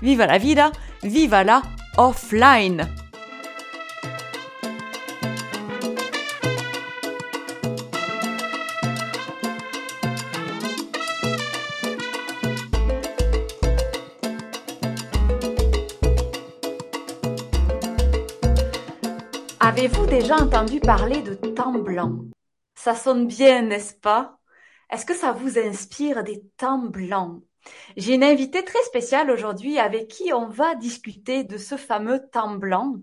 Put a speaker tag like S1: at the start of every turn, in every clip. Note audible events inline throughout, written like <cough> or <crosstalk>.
S1: viva la vida, viva la offline. Avez-vous déjà entendu parler de temps blanc? Ça sonne bien, n'est-ce pas? Est-ce que ça vous inspire des temps blancs? J'ai une invitée très spéciale aujourd'hui avec qui on va discuter de ce fameux temps blanc.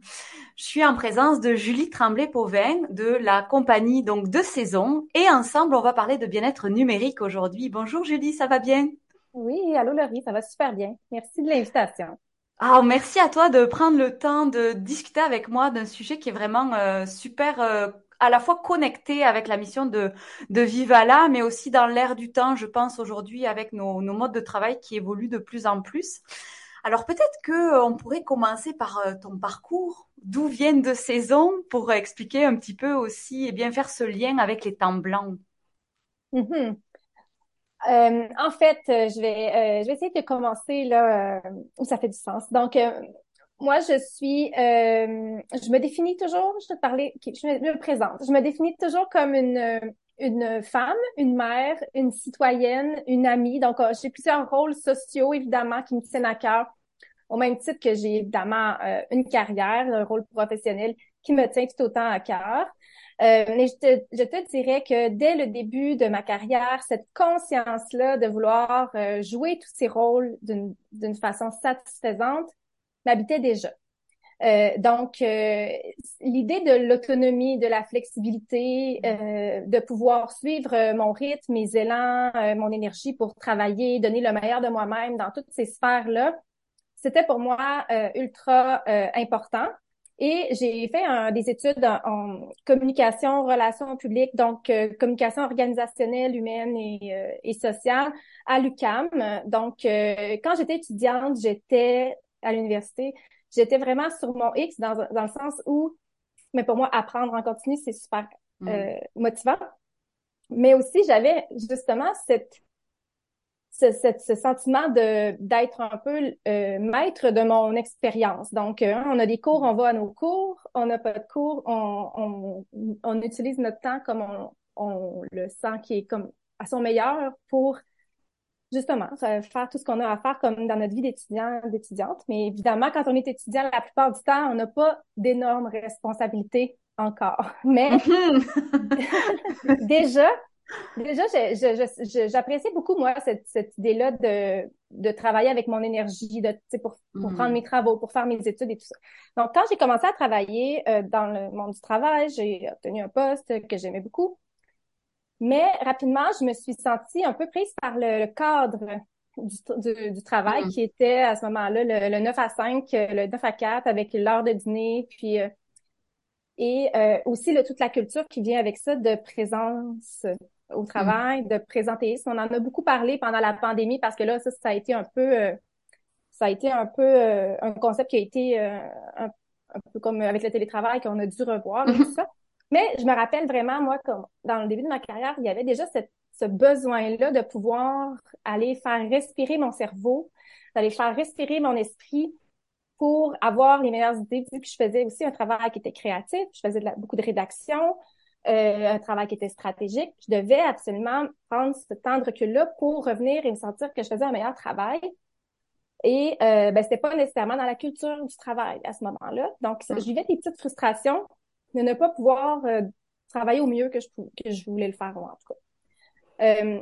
S1: Je suis en présence de Julie Tremblay-Pauvin de la compagnie donc de Saison et ensemble on va parler de bien-être numérique aujourd'hui. Bonjour Julie, ça va bien?
S2: Oui, allô Laurie, ça va super bien. Merci de l'invitation.
S1: Ah, merci à toi de prendre le temps de discuter avec moi d'un sujet qui est vraiment euh, super euh, à la fois connecté avec la mission de, de Vivala, mais aussi dans l'ère du temps, je pense aujourd'hui avec nos, nos, modes de travail qui évoluent de plus en plus. Alors peut-être que euh, on pourrait commencer par euh, ton parcours, d'où viennent de saisons, pour expliquer un petit peu aussi et bien faire ce lien avec les temps blancs?
S2: Mm-hmm. Euh, en fait, je vais, je vais essayer de commencer là où ça fait du sens. Donc, moi, je suis, euh, je me définis toujours, je te parlais, je me, présente, je me définis toujours comme une, une femme, une mère, une citoyenne, une amie. Donc, euh, j'ai plusieurs rôles sociaux, évidemment, qui me tiennent à cœur, au même titre que j'ai évidemment euh, une carrière, un rôle professionnel qui me tient tout autant à cœur. Euh, mais je te, je te dirais que dès le début de ma carrière, cette conscience-là de vouloir jouer tous ces rôles d'une façon satisfaisante m'habitait déjà. Euh, donc, euh, l'idée de l'autonomie, de la flexibilité, euh, de pouvoir suivre mon rythme, mes élans, mon énergie pour travailler, donner le meilleur de moi-même dans toutes ces sphères-là, c'était pour moi ultra important. Et j'ai fait des études en, communication, relations publiques, donc communication organisationnelle, humaine et, et sociale à l'UCAM. Donc, quand j'étais étudiante, j'étais à l'université, j'étais vraiment sur mon X dans, dans le sens où, mais pour moi, apprendre en continu, c'est super mm. euh, motivant. Mais aussi, j'avais justement cette, ce, ce sentiment de d'être un peu euh, maître de mon expérience. Donc, euh, on a des cours, on va à nos cours, on n'a pas de cours, on, on, on utilise notre temps comme on, on le sent qui est comme à son meilleur pour justement, faire tout ce qu'on a à faire comme dans notre vie d'étudiant, d'étudiante. Mais évidemment, quand on est étudiant, la plupart du temps, on n'a pas d'énormes responsabilités encore. <laughs> Mais <laughs> déjà, déjà, j'apprécie beaucoup, moi, cette, cette idée-là de, de travailler avec mon énergie, de, pour, pour prendre mm-hmm. mes travaux, pour faire mes études et tout ça. Donc, quand j'ai commencé à travailler euh, dans le monde du travail, j'ai obtenu un poste que j'aimais beaucoup. Mais rapidement, je me suis sentie un peu prise par le, cadre du, du, travail mm. qui était à ce moment-là le, 9 à 5, le 9 à 4 avec l'heure de dîner, puis euh, et euh, aussi le, toute la culture qui vient avec ça de présence au travail, mm. de présentéisme. On en a beaucoup parlé pendant la pandémie parce que là, ça, ça a été un peu, euh, ça a été un peu un concept qui a été un, peu comme avec le télétravail qu'on a dû revoir et tout mm-hmm. ça. Mais je me rappelle vraiment, moi, comme dans le début de ma carrière, il y avait déjà cette, ce besoin-là de pouvoir aller faire respirer mon cerveau, d'aller faire respirer mon esprit pour avoir les meilleures idées, vu que je faisais aussi un travail qui était créatif, je faisais beaucoup de rédaction, euh, un travail qui était stratégique. Je devais absolument prendre ce temps de recul-là pour revenir et me sentir que je faisais un meilleur travail. Et euh, ben, c'était pas nécessairement dans la culture du travail à ce moment-là. Donc, mmh. je vivais des petites frustrations de ne pas pouvoir euh, travailler au mieux que je, que je voulais le faire, en tout cas. Euh,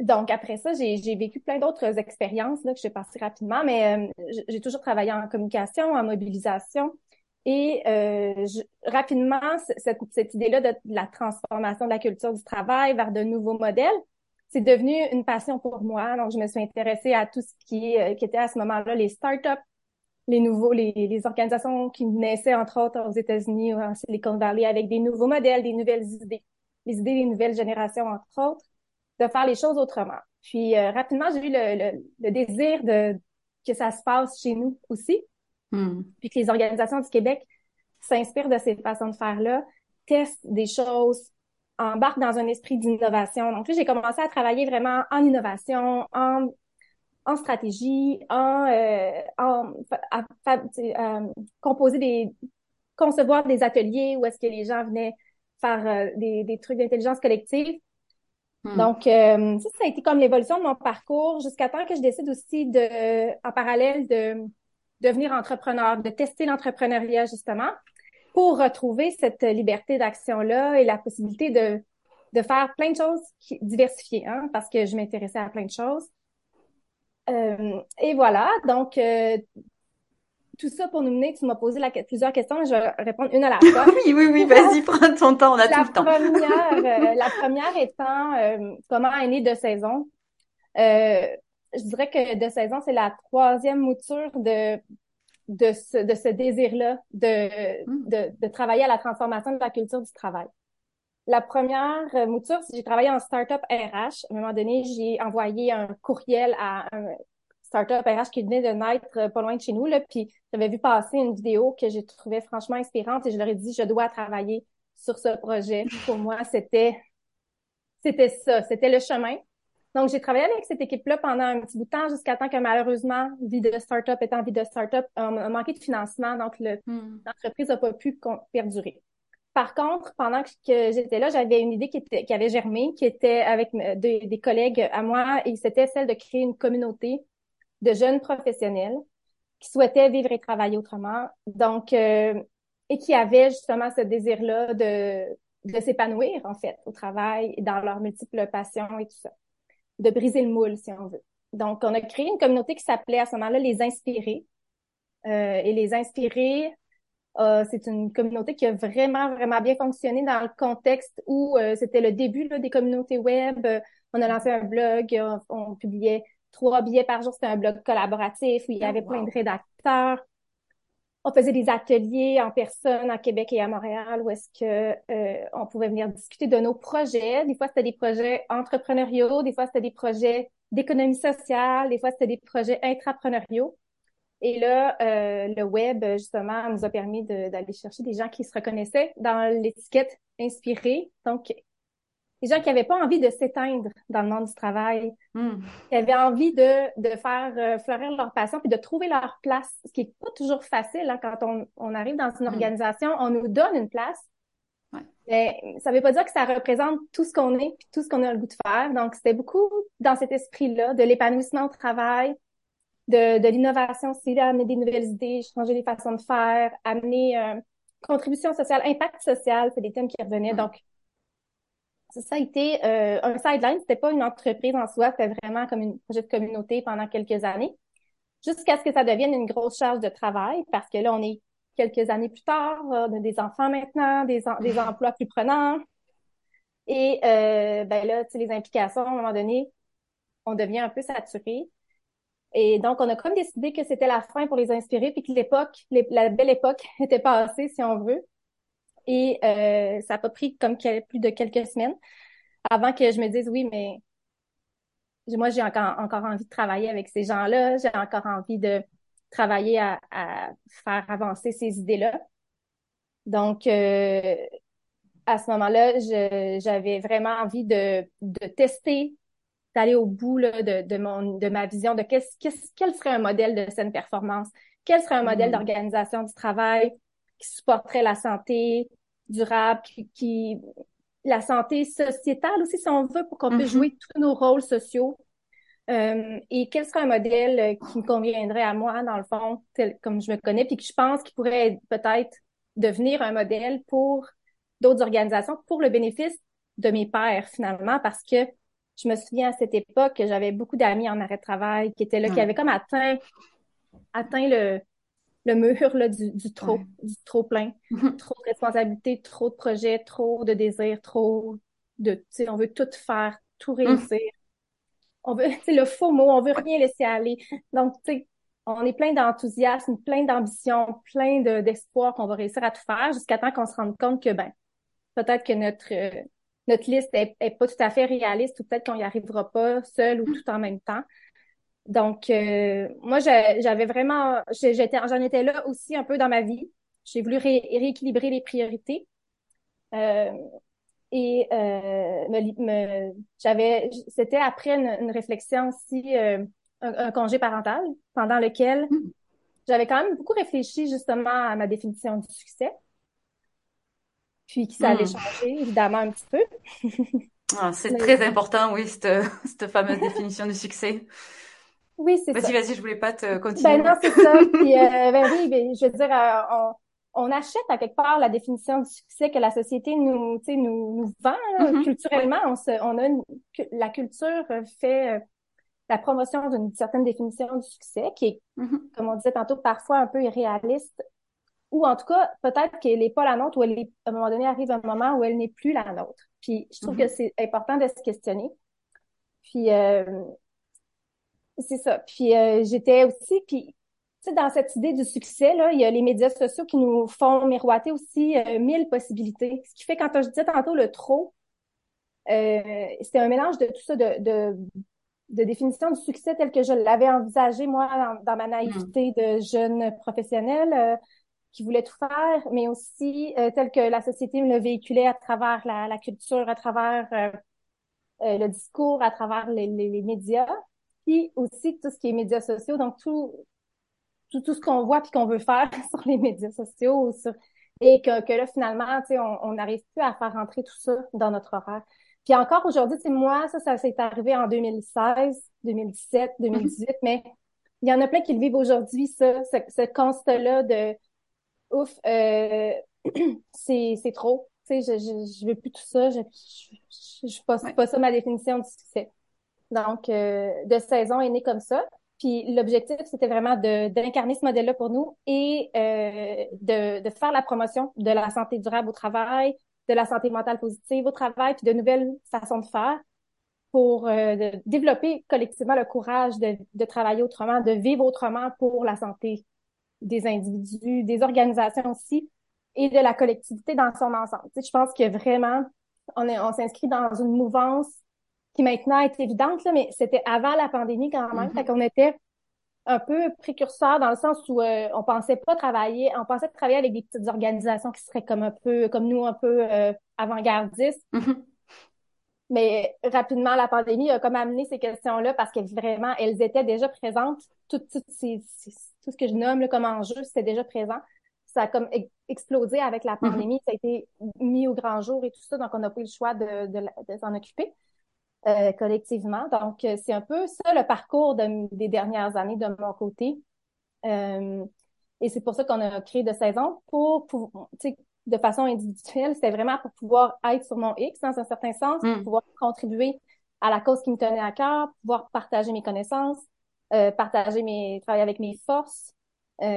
S2: donc, après ça, j'ai vécu plein d'autres expériences là, que je vais passer rapidement, mais euh, j'ai toujours travaillé en communication, en mobilisation. Et je, rapidement, cette, cette idée-là de, la transformation de la culture du travail vers de nouveaux modèles c'est devenu une passion pour moi. Donc, je me suis intéressée à tout ce qui, euh, qui était à ce moment-là les startups, les nouveaux, les, les organisations qui naissaient entre autres aux États-Unis ou en Silicon Valley avec des nouveaux modèles, des nouvelles idées, les idées des nouvelles générations entre autres, de faire les choses autrement. Puis euh, rapidement, j'ai eu le, le, désir de que ça se passe chez nous aussi, hmm. puis que les organisations du Québec s'inspirent de ces façons de faire là, testent des choses, embarquent dans un esprit d'innovation. Donc là, j'ai commencé à travailler vraiment en innovation, en en stratégie, en, euh, en à, euh, composer des concevoir des ateliers où est-ce que les gens venaient faire euh, des, des trucs d'intelligence collective. Hmm. Donc, euh, ça, ça a été comme l'évolution de mon parcours jusqu'à temps que je décide aussi de, en parallèle, de devenir entrepreneur, de tester l'entrepreneuriat justement pour retrouver cette liberté d'action-là et la possibilité de, de faire plein de choses qui, diversifiées, hein, parce que je m'intéressais à plein de choses. Euh, et voilà, donc euh, tout ça pour nous mener, tu m'as posé la, plusieurs questions, je vais répondre une à la <laughs> fois.
S1: oui, oui, oui, vas-y, prends ton temps, on a tout le temps.
S2: Première, euh, <laughs> la première étant comment est né de saison. je dirais que de saison, c'est la troisième mouture de de ce, de ce désir-là de, hmm. de, de travailler à la transformation de la culture du travail. La première euh, mouture, j'ai travaillé en startup RH. À un moment donné, j'ai envoyé un courriel à un startup RH qui venait de naître euh, pas loin de chez nous, là, puis j'avais vu passer une vidéo que j'ai trouvée franchement inspirante et je leur ai dit, je dois travailler sur ce projet. Pour moi, c'était, c'était ça, c'était le chemin. Donc, j'ai travaillé avec cette équipe-là pendant un petit bout de temps jusqu'à temps que malheureusement, vie de startup étant vie de startup, on a manqué de financement, donc hmm. l'entreprise n'a pas pu perdurer. Par contre, pendant que j'étais là, j'avais une idée qui, était, qui avait germé, qui était avec des collègues à moi, et c'était celle de créer une communauté de jeunes professionnels qui souhaitaient vivre et travailler autrement. Donc, euh, et qui avaient justement ce désir-là de, de s'épanouir, en fait, au travail et dans leurs multiples passions et tout ça. De briser le moule, si on veut. Donc, on a créé une communauté qui s'appelait à ce moment-là les Inspirés. Euh, et les Inspirés, euh, c'est une communauté qui a vraiment, vraiment bien fonctionné dans le contexte où euh, c'était le début des communautés web. on a lancé un blog, on, publiait trois billets par jour. C'était un blog collaboratif où il y avait plein de rédacteurs. On faisait des ateliers en personne à Québec et à Montréal où est-ce que euh, on pouvait venir discuter de nos projets. Des fois, c'était des projets entrepreneuriaux, des fois, c'était des projets d'économie sociale, des fois, c'était des projets intrapreneuriaux. Et là, euh, le web, justement, nous a permis d'aller chercher des gens qui se reconnaissaient dans l'étiquette inspirée. Donc, des gens qui n'avaient pas envie de s'éteindre dans le monde du travail, hmm. qui avaient envie de, de faire euh, fleurir leur passion puis de trouver leur place, ce qui est pas toujours facile hein, quand on, on, arrive dans une hmm. organisation, on nous donne une place. Ouais. Mais ça veut pas dire que ça représente tout ce qu'on est puis tout ce qu'on a le goût de faire. Donc, c'était beaucoup dans cet esprit-là de l'épanouissement au travail, de, de l'innovation aussi, amener des nouvelles idées, changer les façons de faire, amener euh, contribution sociale, impact social, c'est des thèmes qui revenaient. Donc, ça a été euh, un sideline, c'était pas une entreprise en soi, c'était vraiment comme un projet de communauté pendant quelques années, jusqu'à ce que ça devienne une grosse charge de travail, parce que là, on est quelques années plus tard, on a des enfants maintenant, des, des emplois plus prenants. Et euh, ben là, tu sais, les implications, à un moment donné, on devient un peu saturé. Et donc, on a comme décidé que c'était la fin pour les inspirer, puis que l'époque, la belle époque <laughs> était passée, si on veut. Et euh, ça n'a pas pris comme plus de quelques semaines avant que je me dise oui, mais moi, j'ai encore, envie de travailler avec ces gens-là, j'ai encore envie de travailler à, faire avancer ces idées-là. Donc, euh, à ce moment-là, j'avais vraiment envie de, de tester d'aller au bout de, de, mon, de ma vision de qu'est-ce, qu'est-ce, quel serait un modèle de saine performance, quel serait un modèle mm. d'organisation du travail qui supporterait la santé durable, qui, la santé sociétale aussi, si on veut, pour qu'on puisse mm-hmm. jouer tous nos rôles sociaux? Euh, et quel serait un modèle qui me conviendrait à moi, dans le fond, tel comme je me connais, puis que je pense qu'il pourrait peut-être devenir un modèle pour d'autres organisations, pour le bénéfice de mes pairs, finalement, parce que je me souviens à cette époque que j'avais beaucoup d'amis en arrêt de travail qui étaient là, qui avaient comme atteint, atteint le, le mur là, du, du trop, du trop plein, mm-hmm. trop de responsabilités, trop de projets, trop de désirs, trop de, tu sais, on veut tout faire, tout mm. réussir. on veut, <laughs> c'est le faux mot, on veut rien laisser aller. Donc, tu sais, on est plein d'enthousiasme, plein d'ambition, plein de, d'espoir qu'on va réussir à tout faire jusqu'à temps qu'on se rende compte que, ben, peut-être que notre, euh, notre liste est, pas tout à fait réaliste ou peut-être qu'on y arrivera pas seul ou tout en même temps. Donc, euh, moi, j'avais vraiment, j'étais, j'en étais là aussi un peu dans ma vie. J'ai voulu rééquilibrer les priorités. Euh, et euh, me, j'avais, c'était après une, réflexion aussi, euh, un, congé parental, pendant lequel mm. j'avais quand même beaucoup réfléchi justement à ma définition du succès. Puis que ça allait mm. changer, évidemment, un petit peu.
S1: ah, <laughs> c'est très important, oui, cette, <laughs> cette fameuse définition du succès.
S2: Oui, c'est ça.
S1: Vas-y, vas-y, je voulais pas te continuer.
S2: Ben non, c'est ça. Puis, euh, ben oui, ben, je veux dire, euh, on, on achète à quelque part la définition du succès que la société nous, nous, nous vend. Mm-hmm. Culturellement, on, se, on a une, la culture fait euh, la promotion d'une certaine définition du succès qui est, mm-hmm. comme on disait tantôt, parfois un peu irréaliste ou en tout cas, peut-être qu'elle n'est pas la nôtre ou elle est, à un moment donné arrive un moment où elle n'est plus la nôtre. Puis je trouve que mm-hmm. c'est important de se questionner. Puis euh, c'est ça. Puis euh, j'étais aussi, puis tu sais, dans cette idée du succès, là, il y a les médias sociaux qui nous font miroiter aussi euh, mille possibilités. Ce qui fait, quand je disais tantôt le trop, euh, c'était un mélange de tout ça, de, de, de définition du succès tel que je l'avais envisagé, moi, dans, ma naïveté mm. de jeune professionnelle euh, qui voulait tout faire, mais aussi euh, tel que la société me le véhiculait à travers la, la culture, à travers le discours, à travers les, les, les médias, puis aussi tout ce qui est médias sociaux, donc tout tout, tout ce qu'on voit puis qu'on veut faire <laughs> sur les médias sociaux sur, et que, que là, finalement, tu sais, on n'arrive plus à faire rentrer tout ça dans notre horaire. Puis encore aujourd'hui, c'est moi, ça, ça s'est arrivé en 2016, 2017, 2018, mais il y en a plein qui le vivent aujourd'hui, ça, ce, ce constat-là de ouf, euh, <clears throat> c'est, c'est trop. Tu sais, je, je, je veux plus tout ça, je, je, je, pas, pas ça ma définition du succès. Donc, euh, de saison est né comme ça. Puis l'objectif, c'était vraiment d'incarner ce modèle-là pour nous et euh, de, de, faire la promotion de la santé durable au travail, de la santé mentale positive au travail, puis de nouvelles façons de faire pour euh, de développer collectivement le courage de, de, travailler autrement, de vivre autrement pour la santé des individus, des organisations aussi, et de la collectivité dans son ensemble. Tu sais, je pense que vraiment, on, est, on s'inscrit dans une mouvance qui maintenant est évidente, là, mais c'était avant la pandémie quand même. Mm-hmm. Fait qu'on était un peu précurseur dans le sens où euh, on pensait pas travailler, on pensait travailler avec des petites organisations qui seraient comme un peu, comme nous, un peu euh, avant-gardistes. Mm-hmm. Mais rapidement, la pandémie a comme amené ces questions-là parce que vraiment, elles étaient déjà présentes. Tout, tout, ces, tout ce que je nomme là, comme enjeu, c'était déjà présent. Ça a comme explosé avec la mm-hmm. pandémie. Ça a été mis au grand jour et tout ça. Donc, on a pris le choix de, de, de s'en occuper. Euh, collectivement. Donc, euh, c'est un peu ça le parcours des dernières années de mon côté. Euh, et c'est pour ça qu'on a créé de saison pour, pour de façon individuelle, c'était vraiment pour pouvoir être sur mon X dans un certain sens, pour mm. pouvoir contribuer à la cause qui me tenait à cœur, pouvoir partager mes connaissances, partager mes, travailler avec mes forces,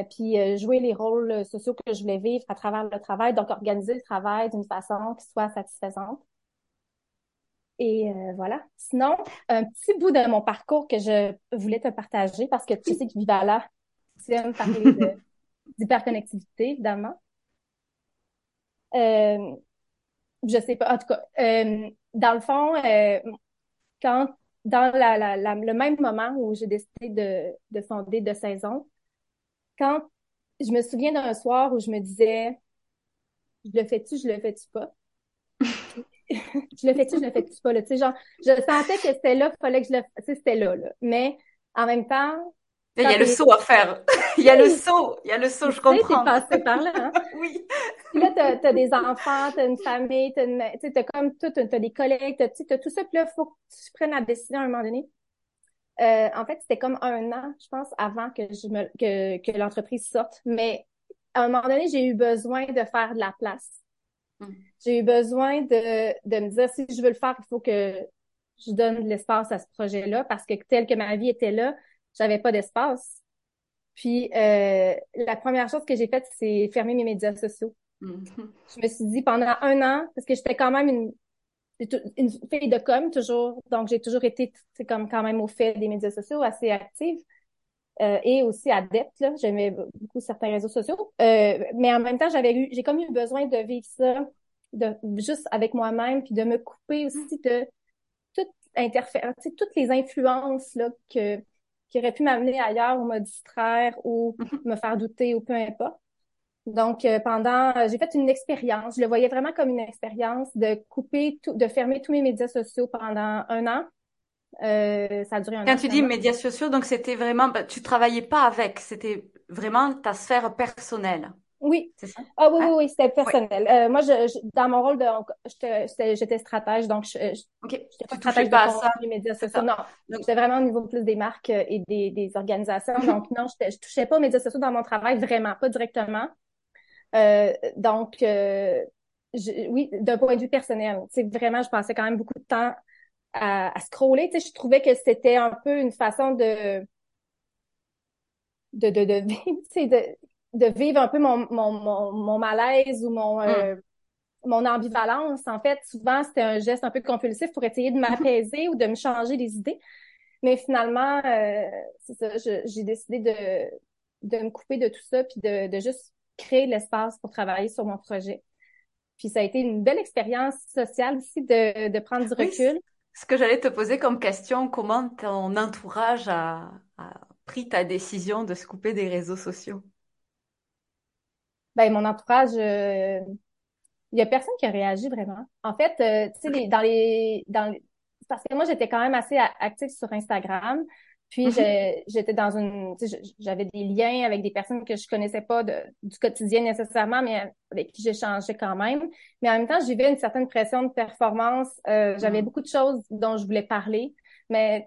S2: puis jouer les rôles sociaux que je voulais vivre à travers le travail, donc organiser le travail d'une façon qui soit satisfaisante. Et euh, voilà. Sinon, un petit bout de mon parcours que je voulais te partager parce que tu sais que Vivala, tu aimes parler <laughs> d'hyperconnectivité, évidemment. Euh, je sais pas. En tout cas, euh, dans le fond, euh, quand dans la, la, le même moment où j'ai décidé de, de fonder de saison, quand je me souviens d'un soir où je me disais, je le fais-tu, je le fais-tu pas? <laughs> je le fais-tu, je le fais-tu pas, là? Tu sais, genre, je sentais que c'était là, il fallait que je le, tu sais, c'était là, là. Mais, en même temps.
S1: Il y a le saut à faire. <laughs> il y a le saut, il y a le saut, je comprends.
S2: Tu passé par là, hein? <laughs>
S1: oui.
S2: T'as, as des enfants, t'as une famille, t'as une, t'as comme tout, t'as des collègues, t'as, t'as tout ça, puis là, faut que tu prennes la décision à un moment donné. Euh, en fait, c'était comme un an, je pense, avant que je me, que, que l'entreprise sorte. Mais, à un moment donné, j'ai eu besoin de faire de la place. Mm. J'ai eu besoin de, de me dire, si je veux le faire, il faut que je donne de l'espace à ce projet-là parce que tel que ma vie était là, j'avais pas d'espace. Puis euh, la première chose que j'ai faite, c'est fermer mes médias sociaux. Mm-hmm. Je me suis dit pendant un an, parce que j'étais quand même une, une fille de com toujours, donc j'ai toujours été comme quand même au fait des médias sociaux, assez active euh, et aussi adepte. Là, j'aimais beaucoup certains réseaux sociaux, euh, mais en même temps j'avais eu, j'ai comme eu besoin de vivre ça, de juste avec moi-même, puis de me couper aussi de toute interférence, toutes les influences là que qui auraient pu m'amener ailleurs ou me distraire ou mm-hmm. me faire douter ou peu importe. Donc, euh, pendant, j'ai fait une expérience. Je le voyais vraiment comme une expérience de couper tout, de fermer tous mes médias sociaux pendant un an. Euh, ça a duré un
S1: Quand tu dis médias sociaux, donc c'était vraiment, bah, tu travaillais pas avec, c'était vraiment ta sphère personnelle.
S2: Oui. C'est ça? Ah oui, oui, oui, c'était personnel. Euh, moi, je, dans mon rôle de, j'étais stratège, donc je,
S1: je j'étais pas stratège de ça.
S2: les médias sociaux. Non, j'étais vraiment au niveau plus des marques et des, des organisations. <laughs> donc non, je, je touchais pas aux médias sociaux dans mon travail, vraiment pas directement. Euh, donc, euh, je, oui, d'un point de vue personnel, c'est vraiment, je passais quand même beaucoup de temps à, à scroller. Tu sais, je trouvais que c'était un peu une façon de de de de, <laughs> de, de vivre un peu mon mon, mon, mon malaise ou mon euh, mm. mon ambivalence. En fait, souvent c'était un geste un peu compulsif pour essayer de m'apaiser ou de me changer les idées. Mais finalement, euh, c'est ça, j'ai décidé de de me couper de tout ça puis de, de juste créer l'espace pour travailler sur mon projet. Puis ça a été une belle expérience sociale aussi de, de prendre du recul.
S1: ce que j'allais te poser comme question, comment ton entourage a, pris ta décision de se couper des réseaux sociaux?
S2: Ben, mon entourage, euh, il y a personne qui a réagi vraiment. En fait, euh, tu sais, dans les, dans les, parce que moi, j'étais quand même assez active sur Instagram. Puis mm-hmm. j'étais dans une, j'avais des liens avec des personnes que je connaissais pas de, du quotidien nécessairement, mais avec qui j'échangeais quand même. Mais en même temps, j'avais une certaine pression de performance. Euh, j'avais mm-hmm. beaucoup de choses dont je voulais parler, mais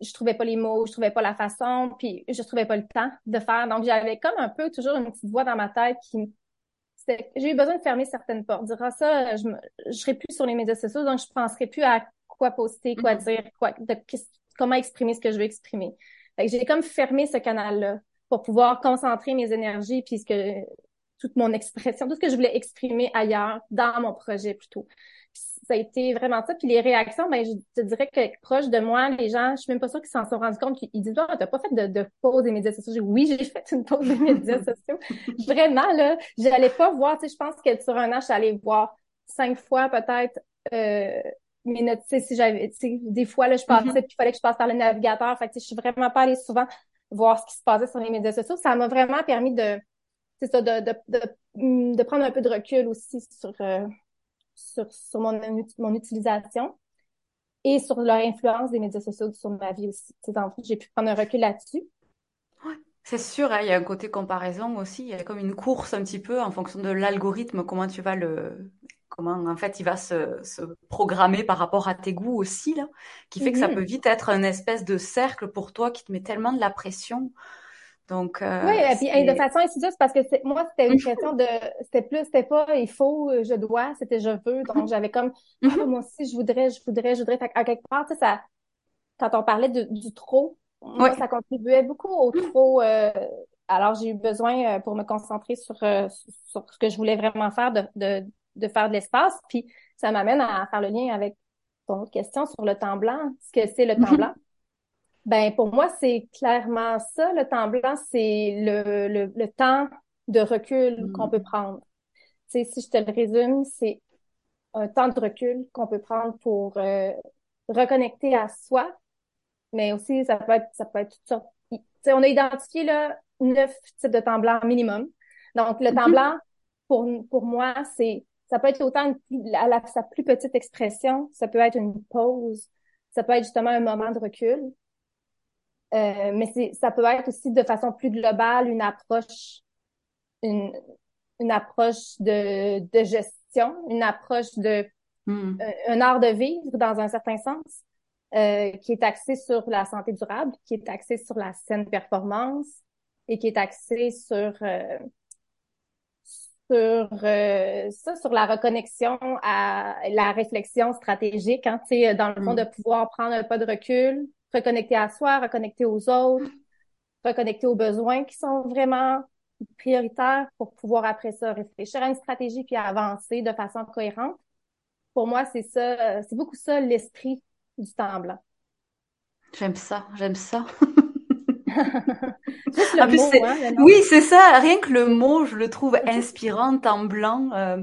S2: je trouvais pas les mots, je trouvais pas la façon, puis je trouvais pas le temps de faire. Donc j'avais comme un peu toujours une petite voix dans ma tête qui j'ai eu besoin de fermer certaines portes. Dire ah, ça, je, je serai plus sur les médias sociaux, donc je penserai plus à quoi poster, quoi mm-hmm. dire, quoi, de, comment exprimer ce que je veux exprimer. j'ai comme fermé ce canal-là pour pouvoir concentrer mes énergies puis ce que toute mon expression, tout ce que je voulais exprimer ailleurs dans mon projet plutôt. ça a été vraiment ça. Puis les réactions, ben je te dirais que proche de moi, les gens, je suis même pas sûre qu'ils s'en sont rendus compte. Ils disent, oh, t'as pas fait de, de pause des médias sociaux. oui, j'ai fait une pause des médias <laughs> sociaux. Vraiment, là, j'allais pas voir, tu sais, je pense que sur un an, je suis allée voir cinq fois peut-être euh, mais notes, si j'avais, des fois, là, je passais, mm-hmm. puis il fallait que je passe par le navigateur. Fait que, je suis vraiment pas allée souvent voir ce qui se passait sur les médias sociaux. Ça m'a vraiment permis de, c'est ça, de, de, de, de, prendre un peu de recul aussi sur, euh, sur, sur mon, mon utilisation et sur leur influence des médias sociaux sur ma vie aussi. J'ai pu prendre un recul là-dessus.
S1: Ouais, c'est sûr, hein, il y a un côté comparaison aussi. Il y a comme une course un petit peu en fonction de l'algorithme, comment tu vas le, comment en fait il va se, se, programmer par rapport à tes goûts aussi là, qui fait que ça mhm. peut vite être une espèce de cercle pour toi qui te met tellement de la pression. Donc euh,
S2: oui, et puis de façon insidieuse parce que moi c'était une question de c'était plus c'était pas il faut je dois c'était je veux donc mhm. j'avais comme ah, mhm. moi aussi je voudrais je voudrais je voudrais à quelque part tu sais ça quand on parlait de, du trop moi ça contribuait beaucoup au trop euh, alors j'ai eu besoin euh, pour me concentrer sur sur ce que je voulais vraiment faire de, de de faire de l'espace. Puis ça m'amène à faire le lien avec ton autre question sur le temps blanc. Ce que c'est le temps mm-hmm. blanc? Ben pour moi, c'est clairement ça. Le temps blanc, c'est le, le, le, temps de recul mm. qu'on peut prendre. Tu sais, si je te le résume, c'est un temps de recul qu'on peut prendre pour euh, reconnecter à soi, mais aussi ça peut être ça peut être toutes sortes. Tu sais, on a identifié là neuf types de temps blanc minimum. Donc le temps mm-hmm. blanc pour pour moi, c'est ça peut être autant à la, sa plus petite expression, ça peut être une pause, ça peut être justement un moment de recul. Euh, mais c'est, ça peut être aussi de façon plus globale une approche, une, une approche de, de gestion, une approche de hmm. euh, un art de vivre dans un certain sens, euh, qui est axé sur la santé durable, qui est axé sur la saine performance et qui est axé sur euh, sur euh, ça, sur la reconnexion à la réflexion stratégique, hein, dans le fond, mm. de pouvoir prendre un pas de recul, reconnecter à soi, reconnecter aux autres, reconnecter aux besoins qui sont vraiment prioritaires pour pouvoir après ça réfléchir à une stratégie puis avancer de façon cohérente. pour moi, c'est ça, c'est beaucoup ça l'esprit du temps blanc.
S1: J'aime ça, j'aime ça. <laughs> <laughs>
S2: Hein,
S1: oui, c'est ça. Rien que le mot, je le trouve inspirant, temps blanc. Euh,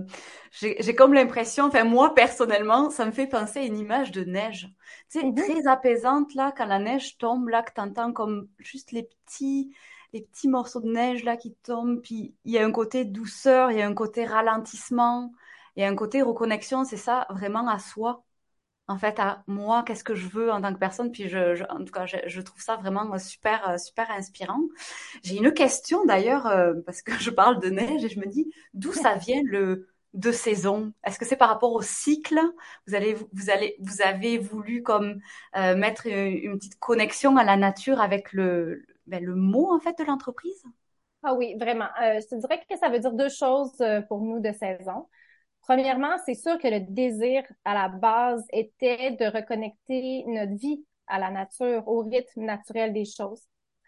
S1: j'ai comme l'impression, enfin moi personnellement, ça me fait penser à une image de neige. Tu sais, mhm. très apaisante là, quand la neige tombe là, que t'entends comme juste les petits, les petits morceaux de neige là qui tombent. Puis il y a un côté douceur, il y a un côté ralentissement, il y a un côté reconnexion. C'est ça, vraiment à soi en fait à moi, qu'est-ce que je veux en tant que personne? Puis je, en tout cas, je, trouve ça vraiment super, euh, super inspirant. J'ai une question d'ailleurs euh, parce que <laughs> je parle de neige et je me dis d'où ça <laughs> vient le de saison. Est-ce que c'est par rapport au cycle? Vous allez, vous allez, vous avez voulu comme euh, mettre une, petite connexion à la nature avec le, ben, le mot en fait de l'entreprise?
S2: Ah oui, vraiment. je te dirais que ça veut dire deux choses pour nous de saison. Premièrement, c'est sûr que le désir à la base était de reconnecter notre vie à la nature, au rythme naturel des choses.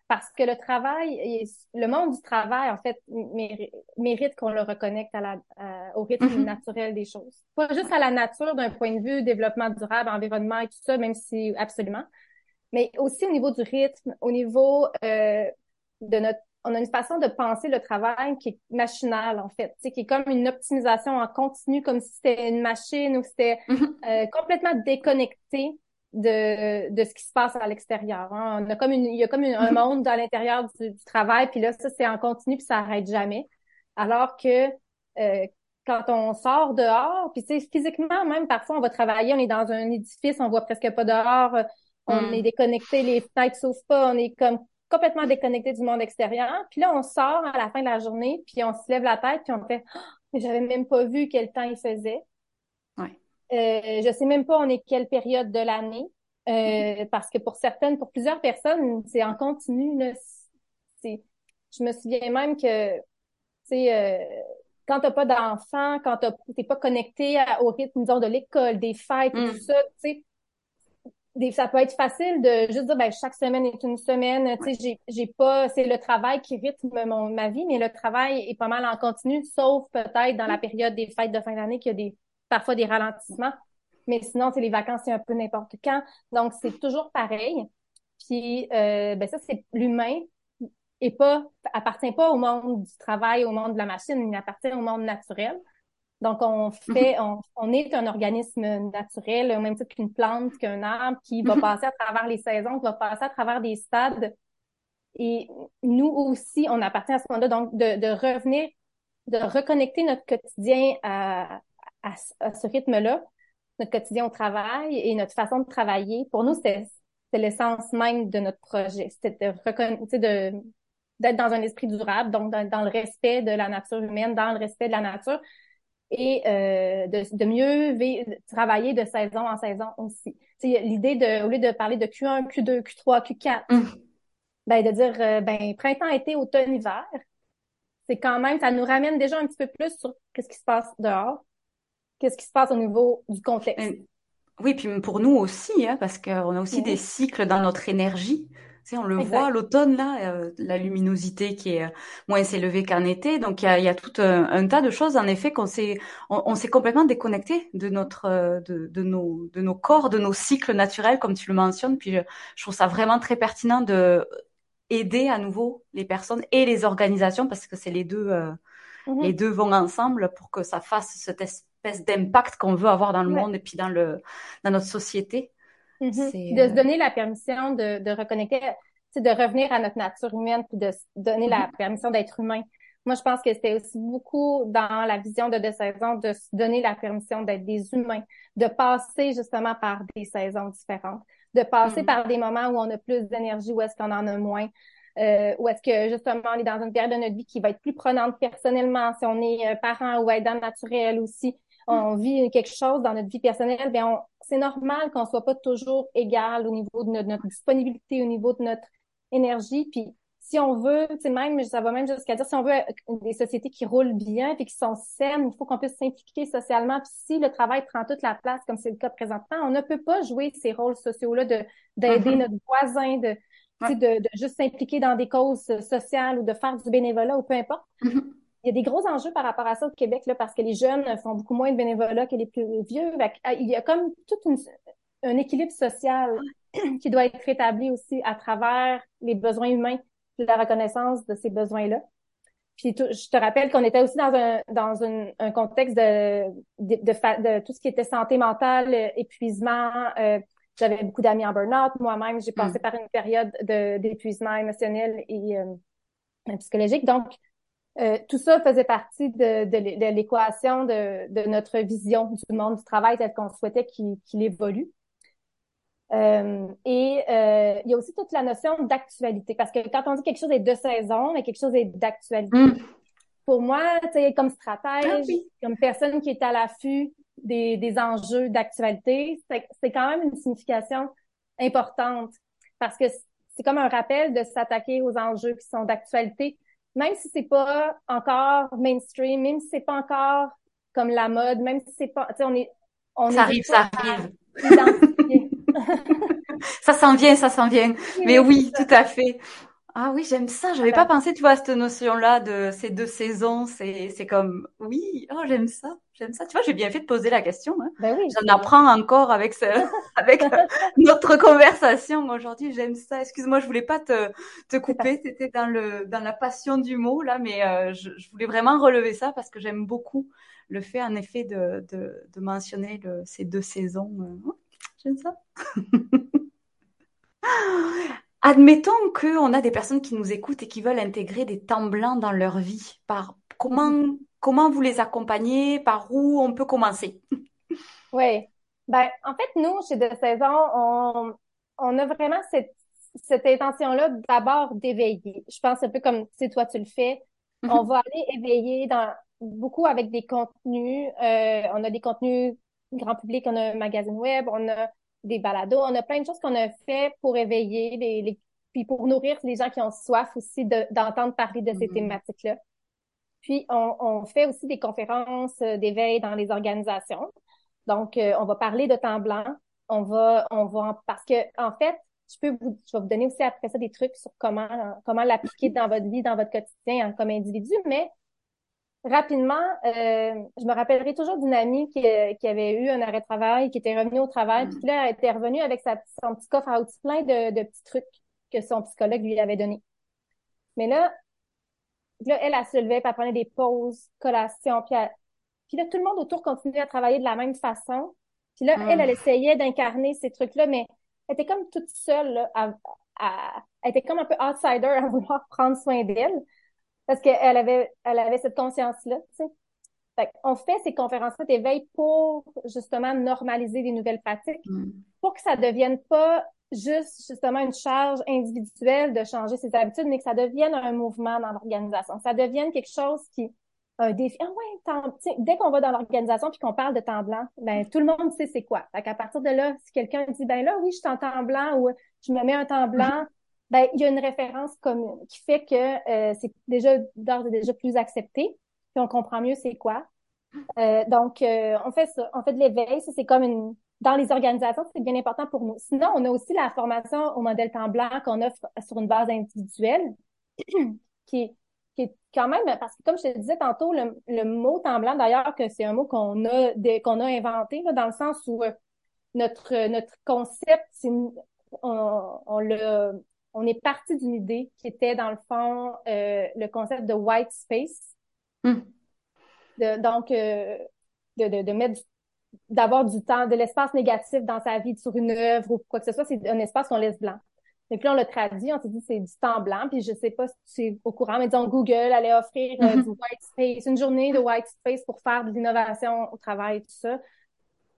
S2: Parce que le travail, le monde du travail, en fait, mérite qu'on le reconnecte à la, au rythme mm-hmm. naturel des choses. Pas juste à la nature d'un point de vue développement durable, environnement et tout ça, même si absolument, mais aussi au niveau du rythme, au niveau euh, de notre on a une façon de penser le travail qui est machinale, en fait, qui est comme une optimisation en continu, comme si c'était une machine ou c'était mm-hmm. euh, complètement déconnecté de, de ce qui se passe à l'extérieur. Hein. On a comme une, il y a comme un mm-hmm. monde à l'intérieur du, travail, puis là, ça, c'est en continu, puis ça arrête jamais. Alors que euh, quand on sort dehors, puis c'est physiquement même, parfois, on va travailler, on est dans un édifice, on voit presque pas dehors, on mm. est déconnecté, les fenêtres s'ouvrent pas, on est comme complètement déconnecté du monde extérieur. Puis là, on sort à la fin de la journée, puis on se lève la tête, puis on fait oh, mais j'avais même pas vu quel temps il faisait.
S1: Ouais.
S2: Euh, je sais même pas on est quelle période de l'année. Euh, mm-hmm. parce que pour certaines, pour plusieurs personnes, c'est en continu. Là, je me souviens même que, tu sais, euh, quand t'as pas d'enfants, quand t'es pas connecté au rythme, disons, de l'école, des fêtes, mm. tout ça, tu sais, ça peut être facile de juste dire ben chaque semaine est une semaine. Tu sais j'ai j'ai pas c'est le travail qui rythme mon ma vie mais le travail est pas mal en continu sauf peut-être dans la période des fêtes de fin d'année qu'il y a des parfois des ralentissements. Mais sinon c'est les vacances c'est un peu n'importe quand. Donc c'est toujours pareil. Puis euh, ben ça c'est l'humain et pas appartient pas au monde du travail au monde de la machine. Il appartient au monde naturel donc, on fait, mhm. on, est un organisme naturel, au même titre qu'une plante, qu'un arbre, qui va mhm. passer à travers les saisons, qui va passer à travers des stades. Et nous aussi, on appartient à ce moment-là, donc de, revenir, de reconnecter notre quotidien à, ce rythme-là, notre quotidien au travail et notre façon de travailler. Pour nous, c'est l'essence même de notre projet. C'était de d'être dans un esprit durable, donc dans, le respect de la nature humaine, dans le respect de la nature, et euh, de, de, mieux travailler de saison en saison aussi. L'idée de, au lieu de parler de Q1, Q2, Q3, Q4, ben, de dire euh, ben, printemps, été, automne, hiver, c'est quand même, ça nous ramène déjà un petit peu plus sur qu'est-ce qui se passe dehors, qu'est-ce qui se passe au niveau du contexte.
S1: Oui, puis pour nous aussi, hein, parce qu'on a aussi des cycles dans notre énergie on le voit l'automne là, euh, la luminosité qui est euh, moins élevée qu'en été. Donc il y a, tout un, tas de choses en effet qu'on s'est on, s'est complètement déconnecté de notre euh, de, de, nos de nos corps, de nos cycles naturels comme tu le mentionnes. Puis je, trouve ça vraiment très pertinent de aider à nouveau les personnes et les organisations parce que c'est les deux mm-hmm. les deux vont ensemble pour que ça fasse cette espèce d'impact qu'on veut avoir dans le monde et puis dans le dans notre société.
S2: Mm-hmm. De se donner la permission de, de reconnecter, de revenir à notre nature humaine, puis de se donner la mm-hmm. permission d'être humain. Moi, je pense que c'était aussi beaucoup dans la vision de deux saisons de se donner la permission d'être des humains, de passer justement par des saisons différentes, de passer mm-hmm. par des moments où on a plus d'énergie, où est-ce qu'on en a moins, euh, ou est-ce que justement on est dans une période de notre vie qui va être plus prenante personnellement, si on est euh, parent ou aidant naturel aussi, on vit quelque chose dans notre vie personnelle, bien, c'est normal qu'on soit pas toujours égal au niveau de notre, disponibilité, au niveau de notre énergie. Puis si on veut, tu sais, même, ça va même jusqu'à dire, si on veut des sociétés qui roulent bien et qui sont saines, il faut qu'on puisse s'impliquer socialement. Puis si le travail prend toute la place, comme c'est le cas présentement, on ne peut pas jouer ces rôles sociaux-là de d'aider mm-hmm. notre voisin, de, de, de, juste s'impliquer dans des causes sociales ou de faire du bénévolat ou peu importe. Mm-hmm il y a des gros enjeux par rapport à ça au Québec, là, parce que les jeunes font beaucoup moins de bénévolat que les plus vieux. Ah, il y a comme tout un équilibre social <clears throat> qui doit être rétabli aussi à travers les besoins humains et la reconnaissance de ces besoins-là. Puis je te rappelle qu'on était aussi dans un dans un, contexte de de, de, tout ce qui était santé mentale, épuisement. Euh, j'avais beaucoup d'amis en burn-out. Moi-même, j'ai passé mm. par une période d'épuisement émotionnel et euh, psychologique. Donc, euh, tout ça faisait partie de, de, l'équation de, de, notre vision du monde du travail tel qu'on souhaitait qu'il évolue. Euh, et euh, il y a aussi toute la notion d'actualité, parce que quand on dit quelque chose est de saison, mais quelque chose est d'actualité. Mm. Pour moi, tu sais, comme stratège, ah comme personne qui est à l'affût des, des enjeux d'actualité, c'est quand même une signification importante, parce que c'est comme un rappel de s'attaquer aux enjeux qui sont d'actualité, même si c'est pas encore mainstream, même si c'est pas encore comme la mode, même si c'est pas, tu sais, on est, on
S1: ça arrive, ça arrive. <laughs> ça s'en vient, ça s'en vient. Mais oui, tout à fait. Ah oui, j'aime ça. J'avais pas pensé, tu vois, à cette notion-là de ces deux saisons. C'est, c'est comme, oui, oh, j'aime ça, j'aime ça. Tu vois, j'ai bien fait de poser la question. Hein.
S2: Ben oui,
S1: J'en apprends encore avec ce, <laughs> avec <laughs> notre conversation aujourd'hui. J'aime ça. Excuse-moi, je voulais pas te, te couper. T'étais dans le, dans la passion du mot là, mais euh, je, je, voulais vraiment relever ça parce que j'aime beaucoup le fait, en effet, de, de, de mentionner le, ces deux saisons. Euh, J'aime ça. <laughs> Admettons qu'on a des personnes qui nous écoutent et qui veulent intégrer des temps blancs dans leur vie. Par comment comment vous les accompagnez? Par où on peut commencer? <laughs>
S2: Oui. Ben, en fait, nous, chez De Saison, on, on a vraiment cette, cette intention-là d'abord d'éveiller. Je pense un peu comme si toi tu le fais. Mm-hmm. On va aller éveiller dans beaucoup avec des contenus. Euh, on a des contenus grand public, on a un magazine web, on a des balados, on a plein de choses qu'on a fait pour éveiller les, les, puis pour nourrir les gens qui ont soif aussi d'entendre parler de ces mm-hmm. thématiques-là. Puis on, on, fait aussi des conférences euh, d'éveil dans les organisations. Donc euh, on va parler de temps blanc, on va on va parce que en fait, je peux vous je vais vous donner aussi après ça des trucs sur comment comment l'appliquer dans votre vie, dans votre quotidien hein, comme individu, mais rapidement, euh, je me rappellerai toujours d'une amie qui, euh, qui, avait eu un arrêt de travail, qui était revenue au travail, puis là, elle était revenue avec sa, son petit coffre à outils plein de, de petits trucs que son psychologue lui avait donné. Mais là, là, elle, elle se levait, puis elle prenait des pauses, collations, puis, puis là, tout le monde autour continuait à travailler de la même façon. Puis là, elle, elle ah. essayait d'incarner ces trucs-là, mais elle était comme toute seule, là, à, à, elle était comme un peu outsider à <laughs> vouloir prendre soin d'elle. Parce qu'elle avait, elle avait cette conscience-là, tu sais. Fait on fait ces conférences-là d'éveil pour justement normaliser des nouvelles pratiques, mm. pour que ça devienne pas juste justement une charge individuelle de changer ses habitudes, mais que ça devienne un mouvement dans l'organisation. Ça devienne quelque chose qui un défi. Ah ouais, dès qu'on va dans l'organisation puis qu'on parle de temps blanc, ben tout le monde sait c'est quoi. Fait qu'à partir de là, si quelqu'un dit ben là oui, je suis en temps blanc ou je me mets un temps blanc, ben, il y a une référence commune qui fait que euh, c'est déjà d'ores et déjà plus accepté, puis on comprend mieux c'est quoi. Euh, donc, euh, on fait ça, on fait de l'éveil, ça c'est comme une dans les organisations, c'est bien important pour nous. Sinon, on a aussi la formation au modèle temps blanc qu'on offre sur une base individuelle, <clears throat> qui est, qui quand même, parce que comme je te disais tantôt, le, le mot temps blanc, d'ailleurs, que c'est un mot qu'on a qu'on a inventé là, dans le sens où notre notre concept, on, on l'a on est parti d'une idée qui était, dans le fond, euh, le concept de white space. Hmm. De, donc, euh, de, de, de, mettre d'avoir du temps, de l'espace négatif dans sa vie sur une œuvre ou quoi que ce soit, c'est un espace qu'on laisse blanc. Donc là, on l'a traduit, on s'est dit c'est du temps blanc, puis je sais pas si tu es au courant, mais disons Google allait offrir euh, mm-hmm. du white space, une journée de white space pour faire de l'innovation au travail, tout ça.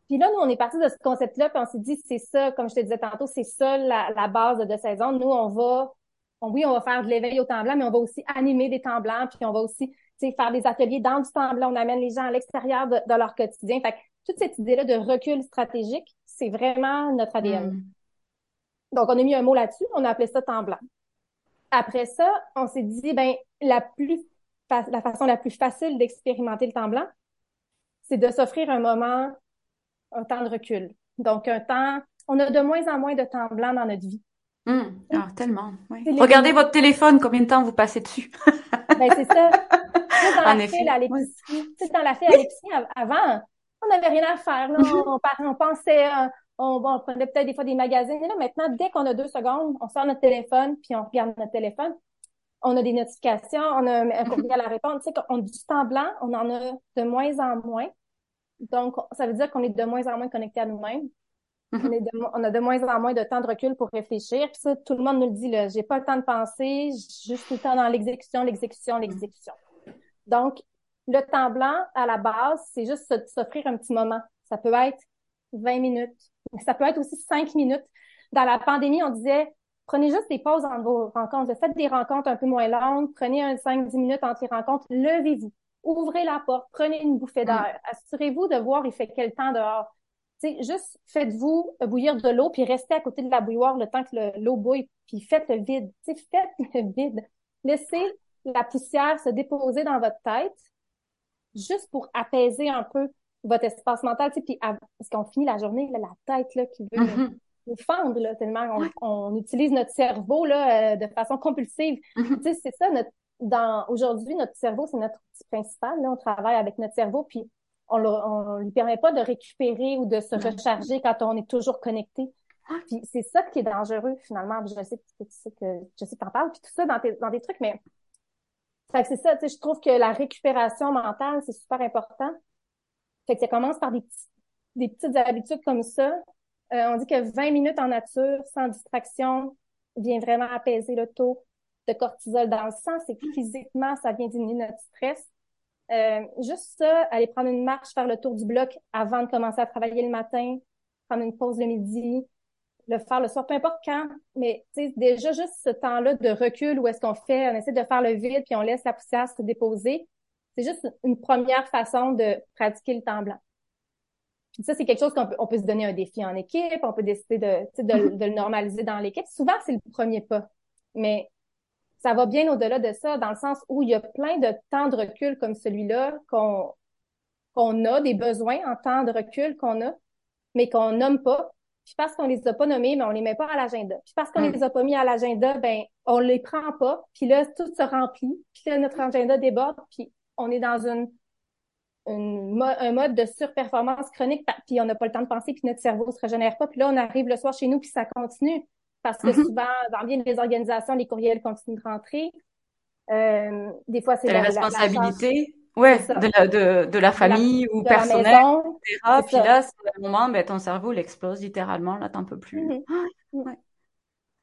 S2: Puis là, nous, on est parti de ce concept-là, puis on s'est dit, c'est ça, comme je te disais tantôt, c'est ça la, la base de, de saison. Nous, on va, oui, on va faire de l'éveil au temps blanc, mais on va aussi animer des temps blancs, puis on va aussi faire des ateliers dans du temps blanc. On amène les gens à l'extérieur de, leur quotidien. Fait que toute cette idée-là de recul stratégique, c'est vraiment notre ADN. Mm. Donc, on a mis un mot là-dessus, on a appelé ça temps blanc. Après ça, on s'est dit, ben, la plus, la façon la plus facile d'expérimenter le temps blanc, c'est de s'offrir un moment un temps de recul. Donc, un temps, on a de moins en moins de temps blanc dans notre vie.
S1: Hum, alors, tellement. Regardez votre téléphone, combien de temps vous passez dessus? <laughs>
S2: ben, c'est ça. dans, la file à l'épicerie, dans la file à l'épicerie, avant, on n'avait rien à faire. Là. On, on, pensait, euh, on, on, prenait peut-être des fois des magazines. Et là, maintenant, dès qu'on a deux secondes, on sort notre téléphone, puis on regarde notre téléphone. On a des notifications, on a un courriel à répondre. Tu sais, on a du temps blanc, on en a de moins en moins. Donc, ça veut dire qu'on est de moins en moins connecté à nous-mêmes. Mm-hmm. On, a de moins en moins de temps de recul pour réfléchir. Puis ça, tout le monde nous le dit, là. J'ai pas le temps de penser, juste tout le temps dans l'exécution, l'exécution, l'exécution. Donc, le temps blanc, à la base, c'est juste s'offrir un petit moment. Ça peut être 20 minutes. Ça peut être aussi 5 minutes. Dans la pandémie, on disait, prenez juste des pauses entre vos rencontres. Faites des rencontres un peu moins longues. Prenez un 5-10 minutes entre les rencontres. Levez-vous. Ouvrez la porte. Prenez une bouffée d'air. Assurez-vous de voir il fait quel temps dehors. sais, juste faites-vous bouillir de l'eau puis restez à côté de la bouilloire le temps que l'eau bouille puis faites le vide. sais, faites le vide. Laissez la poussière se déposer dans votre tête juste pour apaiser un peu votre espace mental, tu sais, puis parce qu'on finit la journée, là, la tête là, qui veut mm-hmm. nous fendre, là, tellement on, utilise notre cerveau là, euh, de façon compulsive. Tu sais, c'est ça, notre, dans, aujourd'hui, notre cerveau, c'est notre outil principal. Là, on travaille avec notre cerveau, puis on, on lui permet pas de récupérer ou de se recharger quand on est toujours connecté. Puis c'est ça qui est dangereux, finalement. Je sais que, tu sais que je sais que t'en parles, puis tout ça dans, tes, dans des trucs, mais fait que c'est ça, tu sais, je trouve que la récupération mentale, c'est super important. Fait que ça commence par des, des petites habitudes comme ça. Euh, on dit que 20 minutes en nature, sans distraction, vient vraiment apaiser le taux de cortisol dans le sang. C'est que physiquement, ça vient diminuer notre stress. Euh, juste ça, aller prendre une marche, faire le tour du bloc avant de commencer à travailler le matin, prendre une pause le midi, le faire le soir, peu importe quand, mais déjà juste ce temps-là de recul où est-ce qu'on fait, on essaie de faire le vide puis on laisse la poussière se déposer, c'est juste une première façon de pratiquer le temps blanc. ça, c'est quelque chose qu'on peut, on peut se donner un défi en équipe, on peut décider de, de, de le normaliser dans l'équipe. Souvent, c'est le premier pas, mais ça va bien au-delà de ça, dans le sens où il y a plein de temps de recul comme celui-là qu'on qu'on a, des besoins en temps de recul qu'on a, mais qu'on nomme pas, puis parce qu'on les a pas nommés, mais on les met pas à l'agenda. Puis parce qu'on hmm. les a pas mis à l'agenda, ben on les prend pas. Puis là, tout se remplit. Puis là, notre agenda déborde. Puis on est dans une, une un mode de surperformance chronique. Puis on n'a pas le temps de penser. Puis notre cerveau se régénère pas. Puis là, on arrive le soir chez nous. Puis ça continue. Parce que mm-hmm. souvent, dans bien des organisations, les courriels continuent de rentrer. Euh, des fois, c'est
S1: la, la, responsabilité. Ouais, de la, de, de la famille ou personnel, etc. Puis là, c'est le moment, ben, ton cerveau il explose littéralement, là, t'en peux plus. Mm-hmm. ouais.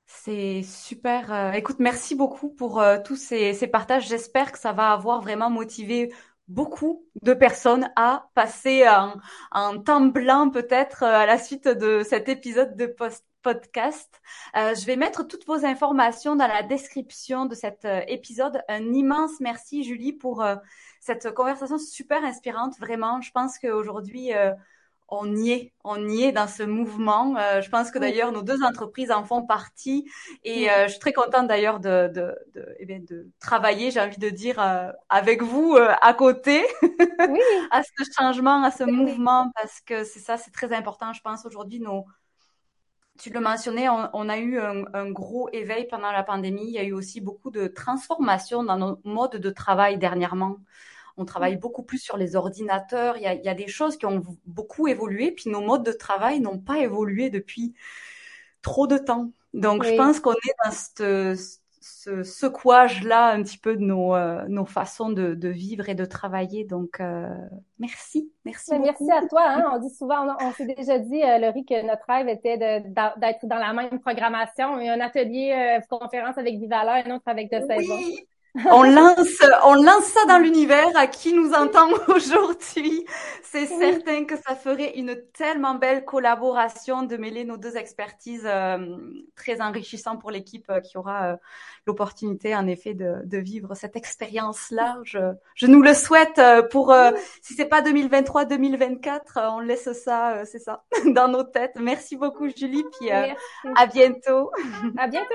S1: C'est super. Euh, écoute, merci beaucoup pour euh, tous ces, ces partages. J'espère que ça va avoir vraiment motivé beaucoup de personnes à passer un, un temps blanc peut-être à la suite de cet épisode de post podcast. Euh, je vais mettre toutes vos informations dans la description de cet euh, épisode. Un immense merci Julie pour euh, cette conversation super inspirante. Vraiment, je pense qu'aujourd'hui on y est, on y est dans ce mouvement. je pense que d'ailleurs nos deux entreprises en font partie et je suis très contente d'ailleurs de, de, de, eh bien, de travailler, j'ai envie de dire, avec vous à côté oui. <laughs> à ce changement, à ce mouvement parce que c'est ça, c'est très important. Je pense aujourd'hui nos tu le mentionnais, on, a eu un, gros éveil pendant la pandémie. Il y a eu aussi beaucoup de transformations dans nos modes de travail dernièrement. On travaille beaucoup plus sur les ordinateurs. Il y a, des choses qui ont beaucoup évolué, puis nos modes de travail n'ont pas évolué depuis trop de temps. Donc, je pense qu'on est dans cette, ce secouage-là un petit peu de nos, euh, nos façons de, de, vivre et de travailler. Donc, euh, merci, merci.
S2: Ben, merci à toi. Hein. On dit souvent, on, s'est déjà dit, euh, Laurie, que notre rêve était d'être dans la même programmation. A un atelier euh, conférence avec Vivala, un autre avec De Saison.
S1: Oui <laughs> on lance, on lance ça dans l'univers à qui nous entend <laughs> aujourd'hui. C'est certain que ça ferait une tellement belle collaboration de mêler nos deux expertises euh, très enrichissant pour l'équipe euh, qui aura euh, l'opportunité en effet de, de vivre cette expérience-là. Je, je, nous le souhaite pour si c'est pas 2023, 2024, on laisse ça, c'est ça, <laughs> dans nos têtes. Merci beaucoup Julie, puis à bientôt.
S2: À bientôt.